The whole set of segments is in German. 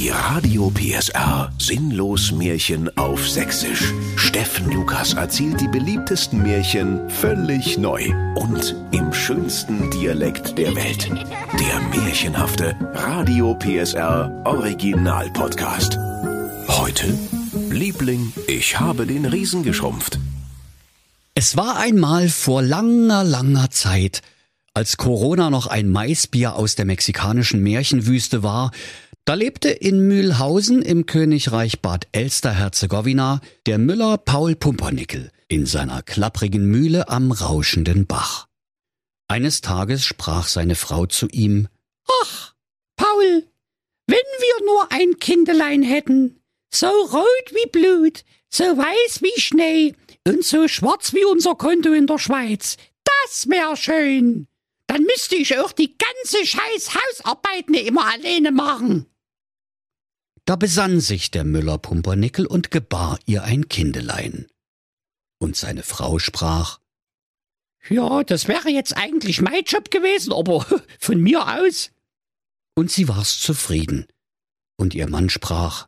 Die Radio PSR Sinnlos Märchen auf Sächsisch. Steffen Lukas erzählt die beliebtesten Märchen völlig neu und im schönsten Dialekt der Welt. Der märchenhafte Radio PSR Original Podcast. Heute Liebling, ich habe den Riesen geschrumpft. Es war einmal vor langer, langer Zeit, als Corona noch ein Maisbier aus der mexikanischen Märchenwüste war, da lebte in Mühlhausen im Königreich Bad Elster-Herzegowina der Müller Paul Pumpernickel in seiner klapprigen Mühle am rauschenden Bach. Eines Tages sprach seine Frau zu ihm Ach, Paul, wenn wir nur ein Kindelein hätten, so rot wie Blut, so weiß wie Schnee und so schwarz wie unser Konto in der Schweiz, das wär schön. Dann müsste ich auch die ganze scheiß Hausarbeiten immer alleine machen. Da besann sich der Müller Pumpernickel und gebar ihr ein Kindelein. Und seine Frau sprach, Ja, das wäre jetzt eigentlich mein Job gewesen, aber von mir aus. Und sie war's zufrieden. Und ihr Mann sprach,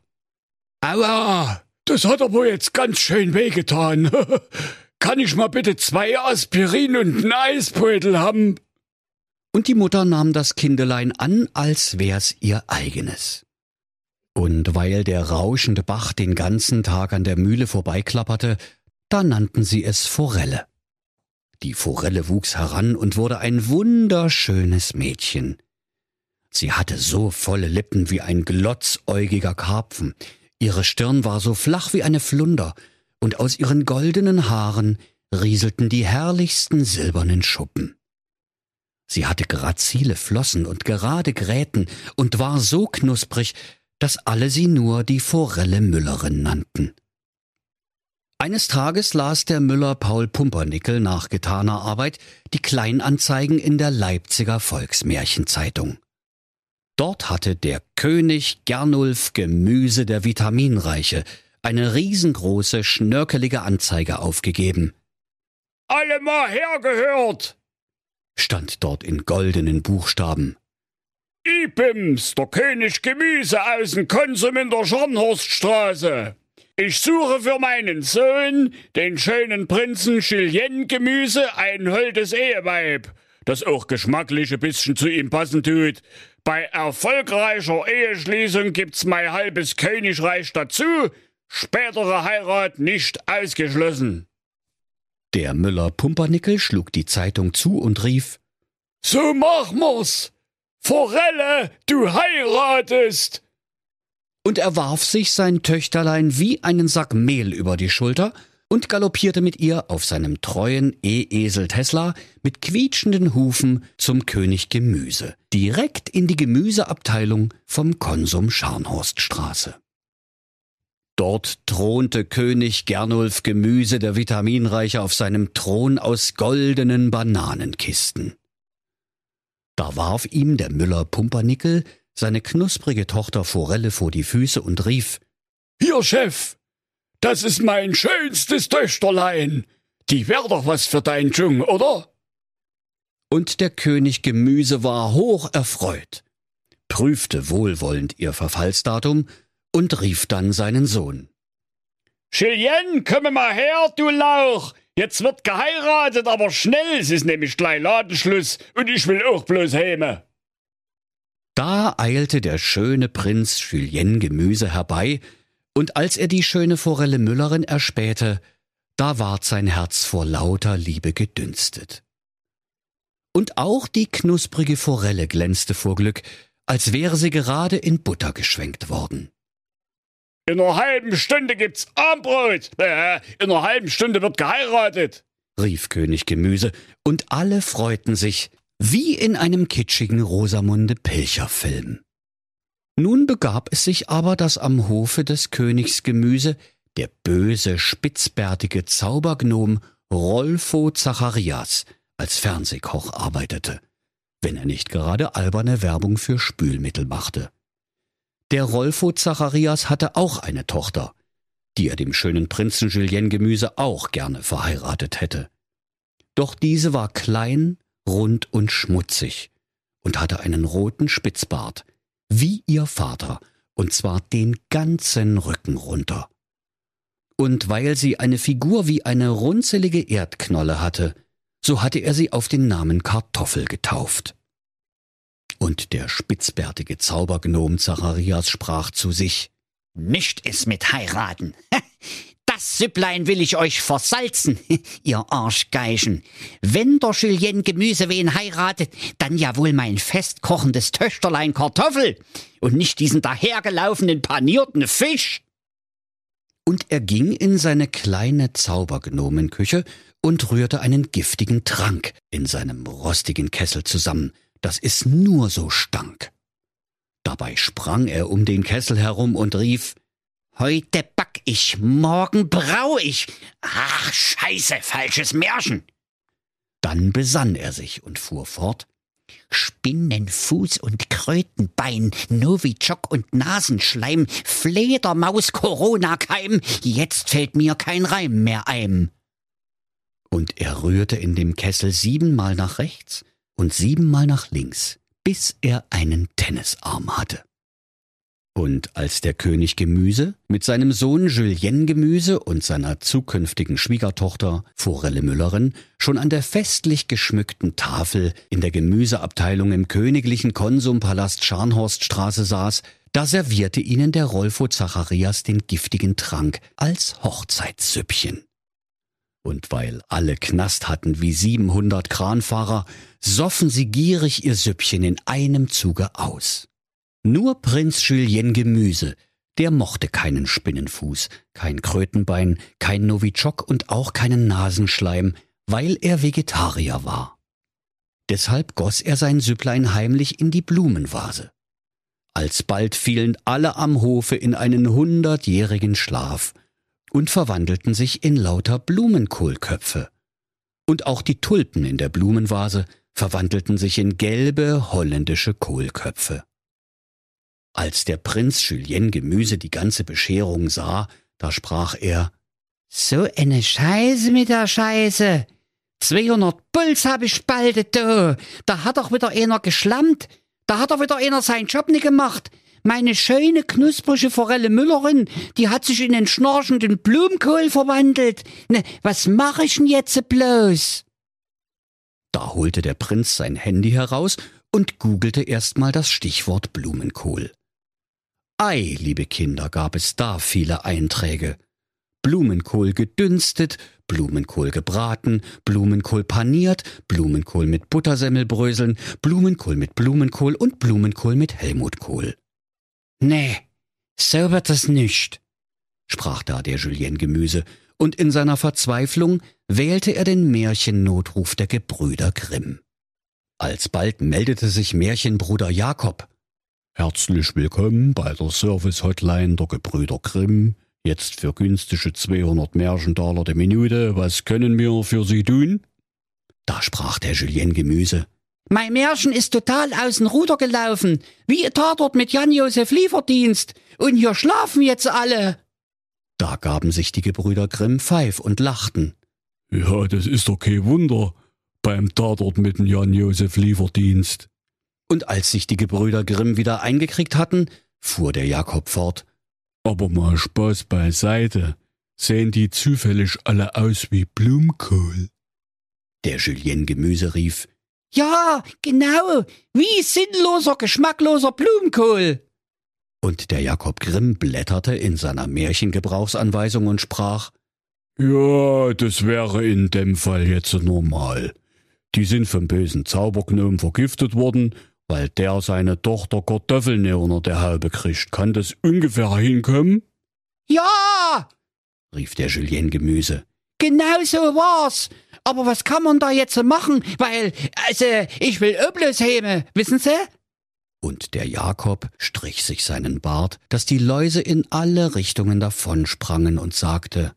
Aua, das hat aber jetzt ganz schön wehgetan. Kann ich mal bitte zwei Aspirin und einen Eisbeutel haben? Und die Mutter nahm das Kindelein an, als wär's ihr eigenes. Und weil der rauschende Bach den ganzen Tag an der Mühle vorbeiklapperte, da nannten sie es Forelle. Die Forelle wuchs heran und wurde ein wunderschönes Mädchen. Sie hatte so volle Lippen wie ein glotzäugiger Karpfen, ihre Stirn war so flach wie eine Flunder, und aus ihren goldenen Haaren rieselten die herrlichsten silbernen Schuppen. Sie hatte grazile Flossen und gerade Gräten und war so knusprig, dass alle sie nur die Forelle Müllerin nannten. Eines Tages las der Müller Paul Pumpernickel nach getaner Arbeit die Kleinanzeigen in der Leipziger Volksmärchenzeitung. Dort hatte der König Gernulf Gemüse der Vitaminreiche eine riesengroße, schnörkelige Anzeige aufgegeben. Alle mal hergehört! Stand dort in goldenen Buchstaben. Ibims, der König Gemüse aus dem Konsum in der Scharnhorststraße. Ich suche für meinen Sohn, den schönen Prinzen Chilien Gemüse, ein holdes Eheweib, das auch geschmacklich ein bisschen zu ihm passen tut. Bei erfolgreicher Eheschließung gibt's mein halbes Königreich dazu, spätere Heirat nicht ausgeschlossen. Der Müller Pumpernickel schlug die Zeitung zu und rief So mach wir's! Forelle, du heiratest! Und er warf sich sein Töchterlein wie einen Sack Mehl über die Schulter und galoppierte mit ihr auf seinem treuen E-Esel Tesla mit quietschenden Hufen zum König Gemüse, direkt in die Gemüseabteilung vom Konsum Scharnhorststraße. Dort thronte König Gernulf Gemüse der Vitaminreiche auf seinem Thron aus goldenen Bananenkisten. Da warf ihm der Müller Pumpernickel seine knusprige Tochter Forelle vor die Füße und rief Hier, Chef, das ist mein schönstes Töchterlein. Die wär doch was für dein Dschung, oder? Und der König Gemüse war hoch erfreut, prüfte wohlwollend ihr Verfallsdatum und rief dann seinen Sohn. Chilien, komme mal her, du Lauch! Jetzt wird geheiratet, aber schnell, es ist nämlich gleich Ladenschluss und ich will auch bloß heime. Da eilte der schöne Prinz Julien Gemüse herbei, und als er die schöne Forelle Müllerin erspähte, da ward sein Herz vor lauter Liebe gedünstet. Und auch die knusprige Forelle glänzte vor Glück, als wäre sie gerade in Butter geschwenkt worden. In einer halben Stunde gibt's Armbrot. Äh, in einer halben Stunde wird geheiratet, rief König Gemüse, und alle freuten sich, wie in einem kitschigen Rosamunde Pilcher-Film. Nun begab es sich aber, dass am Hofe des Königs Gemüse der böse, spitzbärtige Zaubergnom Rolfo Zacharias als Fernsehkoch arbeitete, wenn er nicht gerade alberne Werbung für Spülmittel machte. Der Rolfo Zacharias hatte auch eine Tochter, die er dem schönen Prinzen Julien Gemüse auch gerne verheiratet hätte. Doch diese war klein, rund und schmutzig und hatte einen roten Spitzbart, wie ihr Vater, und zwar den ganzen Rücken runter. Und weil sie eine Figur wie eine runzelige Erdknolle hatte, so hatte er sie auf den Namen Kartoffel getauft. Und der spitzbärtige Zaubergnom Zacharias sprach zu sich, Nicht ist mit heiraten. Das Süpplein will ich euch versalzen, ihr Arschgeigen. Wenn der Julien Gemüse heiratet, dann ja wohl mein festkochendes Töchterlein Kartoffel und nicht diesen dahergelaufenen panierten Fisch. Und er ging in seine kleine Zaubergnomenküche und rührte einen giftigen Trank in seinem rostigen Kessel zusammen, dass es nur so stank. Dabei sprang er um den Kessel herum und rief Heute back ich, morgen brau ich. Ach, scheiße, falsches Märchen. Dann besann er sich und fuhr fort. Spinnenfuß und Krötenbein, Novichok und Nasenschleim, Fledermaus, Corona-Keim, jetzt fällt mir kein Reim mehr ein. Und er rührte in dem Kessel siebenmal nach rechts und siebenmal nach links, bis er einen Tennisarm hatte. Und als der König Gemüse mit seinem Sohn Julien Gemüse und seiner zukünftigen Schwiegertochter Forelle Müllerin schon an der festlich geschmückten Tafel in der Gemüseabteilung im königlichen Konsumpalast Scharnhorststraße saß, da servierte ihnen der Rolfo Zacharias den giftigen Trank als Hochzeitssüppchen. Und weil alle Knast hatten wie 700 Kranfahrer, soffen sie gierig ihr Süppchen in einem Zuge aus. Nur Prinz Julien Gemüse, der mochte keinen Spinnenfuß, kein Krötenbein, kein Novichok und auch keinen Nasenschleim, weil er Vegetarier war. Deshalb goss er sein Süpplein heimlich in die Blumenvase. Alsbald fielen alle am Hofe in einen hundertjährigen Schlaf und verwandelten sich in lauter Blumenkohlköpfe. Und auch die Tulpen in der Blumenvase verwandelten sich in gelbe holländische Kohlköpfe. Als der Prinz Julien Gemüse die ganze Bescherung sah, da sprach er, So eine Scheiße mit der Scheiße. 200 Puls hab ich spaltet, du. Da hat doch wieder einer geschlammt. Da hat doch wieder einer seinen Job nicht gemacht. Meine schöne, knusprige Forelle Müllerin, die hat sich in den schnorchenden Blumenkohl verwandelt. Ne, was mach ich denn jetzt bloß? Da holte der Prinz sein Handy heraus und googelte erstmal das Stichwort Blumenkohl. Ei, liebe Kinder, gab es da viele Einträge. Blumenkohl gedünstet, Blumenkohl gebraten, Blumenkohl paniert, Blumenkohl mit Buttersemmelbröseln, Blumenkohl mit Blumenkohl und Blumenkohl mit Helmutkohl. Nee, so wird es nicht, sprach da der Julien Gemüse, und in seiner Verzweiflung wählte er den Märchennotruf der Gebrüder Grimm. Alsbald meldete sich Märchenbruder Jakob. Herzlich willkommen bei der Service-Hotline der Gebrüder Grimm. Jetzt für günstige 200 Märchendollar die Minute. Was können wir für Sie tun? Da sprach der Julien Gemüse. Mein Märchen ist total aus dem Ruder gelaufen, wie ihr Tatort mit Jan-Josef Lieferdienst. Und hier schlafen jetzt alle. Da gaben sich die Gebrüder Grimm pfeif und lachten. Ja, das ist doch kein Wunder beim Tatort mit dem Jan-Josef Lieferdienst. Und als sich die Gebrüder Grimm wieder eingekriegt hatten, fuhr der Jakob fort. Aber mal Spaß beiseite. Sehen die zufällig alle aus wie Blumenkohl? Der Julien Gemüse rief. Ja, genau, wie sinnloser, geschmackloser Blumenkohl. Und der Jakob Grimm blätterte in seiner Märchengebrauchsanweisung und sprach. Ja, das wäre in dem Fall jetzt normal. Die sind vom bösen Zaubergnom vergiftet worden weil der seine Tochter Kartoffeln unter der Haube kriegt. Kann das ungefähr hinkommen? Ja, rief der Julien Gemüse. Genau so war's. Aber was kann man da jetzt machen? Weil, also, ich will Öblös heme, wissen Sie? Und der Jakob strich sich seinen Bart, dass die Läuse in alle Richtungen davonsprangen und sagte,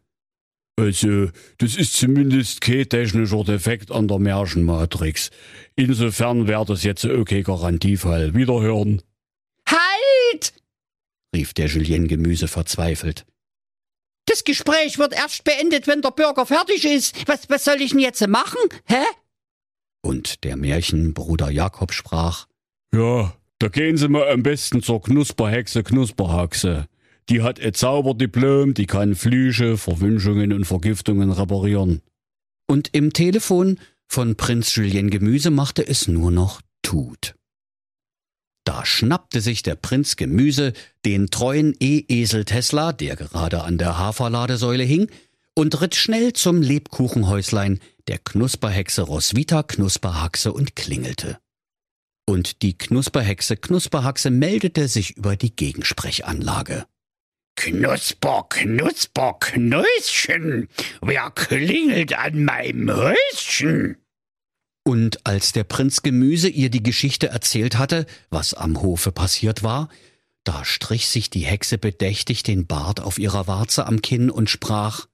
also, das ist zumindest kein technischer Defekt an der Märchenmatrix. Insofern wäre das jetzt okay Garantiefall. Wiederhören. Halt! rief der Julien Gemüse verzweifelt. Das Gespräch wird erst beendet, wenn der Bürger fertig ist. Was, was soll ich denn jetzt machen? Hä? Und der Märchenbruder Jakob sprach. Ja, Da gehen Sie mal am besten zur Knusperhexe Knusperhaxe. Die hat ein Zauberdiplom, die kann Flüche, Verwünschungen und Vergiftungen reparieren. Und im Telefon von Prinz Julien Gemüse machte es nur noch Tut. Da schnappte sich der Prinz Gemüse den treuen E-Esel Tesla, der gerade an der Haferladesäule hing, und ritt schnell zum Lebkuchenhäuslein der Knusperhexe Roswitha Knusperhaxe und klingelte. Und die Knusperhexe Knusperhaxe meldete sich über die Gegensprechanlage. Knusper, Knusper, Knöschen, wer klingelt an meinem Häuschen? Und als der Prinz Gemüse ihr die Geschichte erzählt hatte, was am Hofe passiert war, da strich sich die Hexe bedächtig den Bart auf ihrer Warze am Kinn und sprach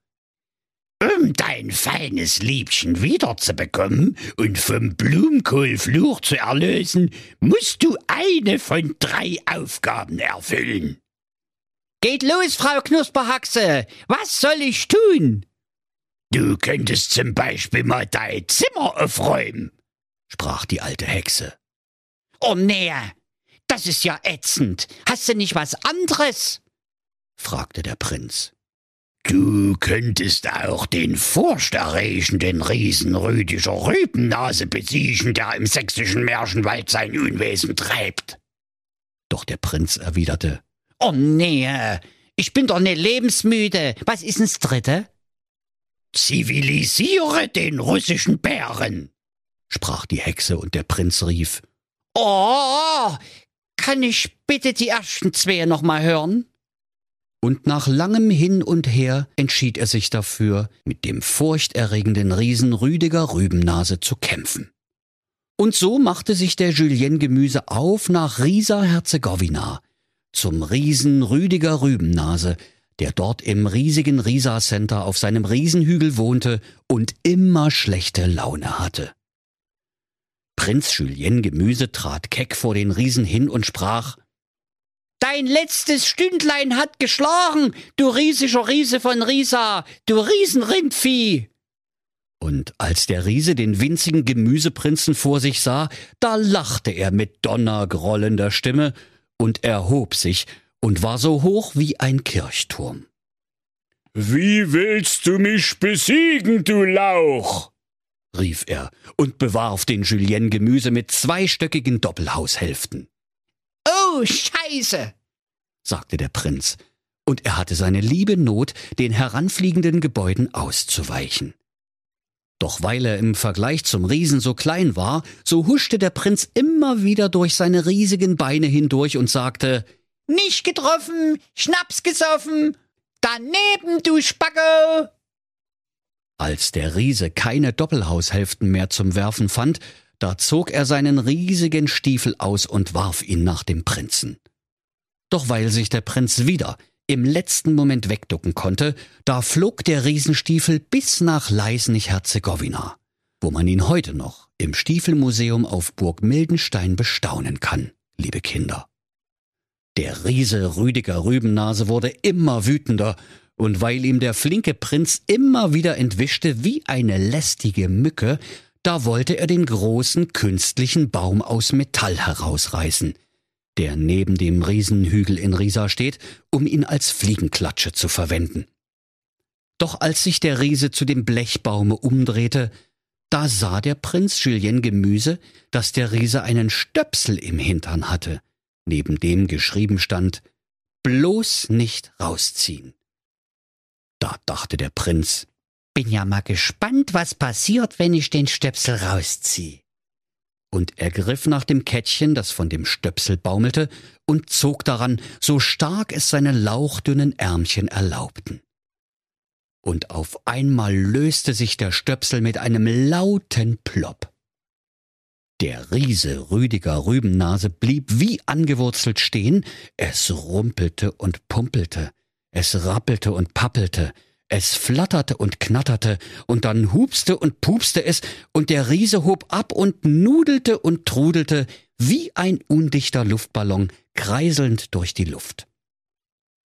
Um dein feines Liebchen wiederzubekommen und vom Blumenkohlfluch zu erlösen, musst du eine von drei Aufgaben erfüllen. Geht los, Frau Knusperhaxe. Was soll ich tun? Du könntest zum Beispiel mal dein Zimmer aufräumen, sprach die alte Hexe. Oh nee, das ist ja ätzend. Hast du nicht was anderes? fragte der Prinz. Du könntest auch den furchterregenden Riesen Rüdiger Rübennase besiechen, der im sächsischen Märchenwald sein Unwesen treibt. Doch der Prinz erwiderte, Oh nee, ich bin doch nicht lebensmüde. Was ist das dritte? Zivilisiere den russischen Bären, sprach die Hexe und der Prinz rief. Oh, kann ich bitte die ersten zwei noch mal hören? Und nach langem Hin und Her entschied er sich dafür, mit dem furchterregenden Riesen Rüdiger Rübennase zu kämpfen. Und so machte sich der Julien Gemüse auf nach Riesa Herzegowina, zum Riesen Rüdiger Rübennase, der dort im riesigen Risa Center auf seinem Riesenhügel wohnte und immer schlechte Laune hatte. Prinz Julien Gemüse trat keck vor den Riesen hin und sprach Dein letztes Stündlein hat geschlagen, du riesiger Riese von Risa, du Riesenrindvieh. Und als der Riese den winzigen Gemüseprinzen vor sich sah, da lachte er mit donnergrollender Stimme und erhob sich und war so hoch wie ein Kirchturm. Wie willst du mich besiegen, du Lauch? rief er und bewarf den Julien Gemüse mit zweistöckigen Doppelhaushälften. Oh, Scheiße, sagte der Prinz, und er hatte seine liebe Not, den heranfliegenden Gebäuden auszuweichen. Doch weil er im Vergleich zum Riesen so klein war, so huschte der Prinz immer wieder durch seine riesigen Beine hindurch und sagte Nicht getroffen, Schnaps gesoffen, daneben, du Spacko! Als der Riese keine Doppelhaushälften mehr zum Werfen fand, da zog er seinen riesigen Stiefel aus und warf ihn nach dem Prinzen. Doch weil sich der Prinz wieder im letzten Moment wegducken konnte, da flog der Riesenstiefel bis nach Leisnig-Herzegowina, wo man ihn heute noch im Stiefelmuseum auf Burg Mildenstein bestaunen kann, liebe Kinder. Der Riese Rüdiger Rübennase wurde immer wütender, und weil ihm der flinke Prinz immer wieder entwischte wie eine lästige Mücke, da wollte er den großen künstlichen Baum aus Metall herausreißen, der neben dem Riesenhügel in Risa steht, um ihn als Fliegenklatsche zu verwenden. Doch als sich der Riese zu dem Blechbaume umdrehte, da sah der Prinz Julien Gemüse, dass der Riese einen Stöpsel im Hintern hatte, neben dem geschrieben stand, bloß nicht rausziehen. Da dachte der Prinz, bin ja mal gespannt, was passiert, wenn ich den Stöpsel rausziehe und er griff nach dem Kettchen, das von dem Stöpsel baumelte, und zog daran, so stark es seine lauchdünnen Ärmchen erlaubten. Und auf einmal löste sich der Stöpsel mit einem lauten Plopp. Der Riese Rüdiger Rübennase blieb wie angewurzelt stehen, es rumpelte und pumpelte, es rappelte und pappelte, es flatterte und knatterte, und dann hupste und pupste es, und der Riese hob ab und nudelte und trudelte wie ein undichter Luftballon kreiselnd durch die Luft.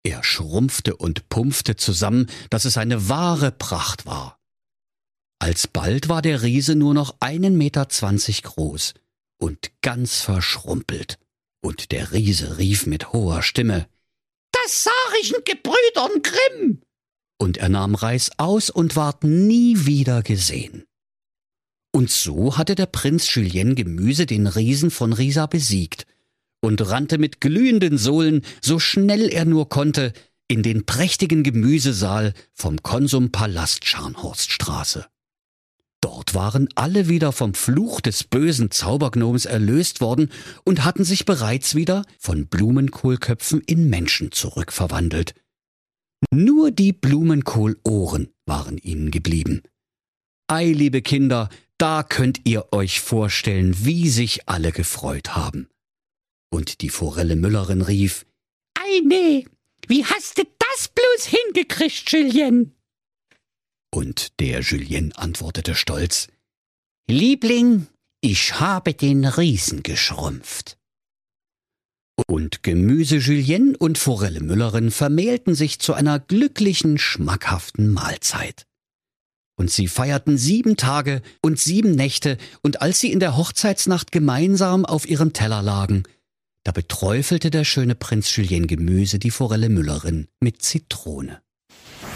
Er schrumpfte und pumpfte zusammen, dass es eine wahre Pracht war. Alsbald war der Riese nur noch einen Meter zwanzig groß und ganz verschrumpelt Und der Riese rief mit hoher Stimme Das sag ich den Gebrüdern Grimm. Und er nahm Reis aus und ward nie wieder gesehen. Und so hatte der Prinz Julien Gemüse den Riesen von Risa besiegt und rannte mit glühenden Sohlen, so schnell er nur konnte, in den prächtigen Gemüsesaal vom Konsum Palast Scharnhorststraße. Dort waren alle wieder vom Fluch des bösen Zaubergnoms erlöst worden und hatten sich bereits wieder von Blumenkohlköpfen in Menschen zurückverwandelt. Nur die Blumenkohlohren waren ihnen geblieben. Ei, liebe Kinder, da könnt ihr euch vorstellen, wie sich alle gefreut haben. Und die Forelle Müllerin rief, Ei, nee, wie hast du das bloß hingekriegt, Julien? Und der Julien antwortete stolz, Liebling, ich habe den Riesen geschrumpft. Und Gemüse Julien und Forelle Müllerin vermählten sich zu einer glücklichen, schmackhaften Mahlzeit. Und sie feierten sieben Tage und sieben Nächte, und als sie in der Hochzeitsnacht gemeinsam auf ihrem Teller lagen, da beträufelte der schöne Prinz Julien Gemüse die Forelle Müllerin mit Zitrone.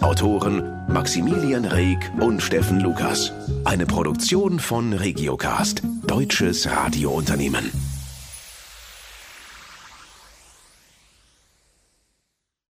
Autoren Maximilian Reg und Steffen Lukas. Eine Produktion von Regiocast, deutsches Radiounternehmen.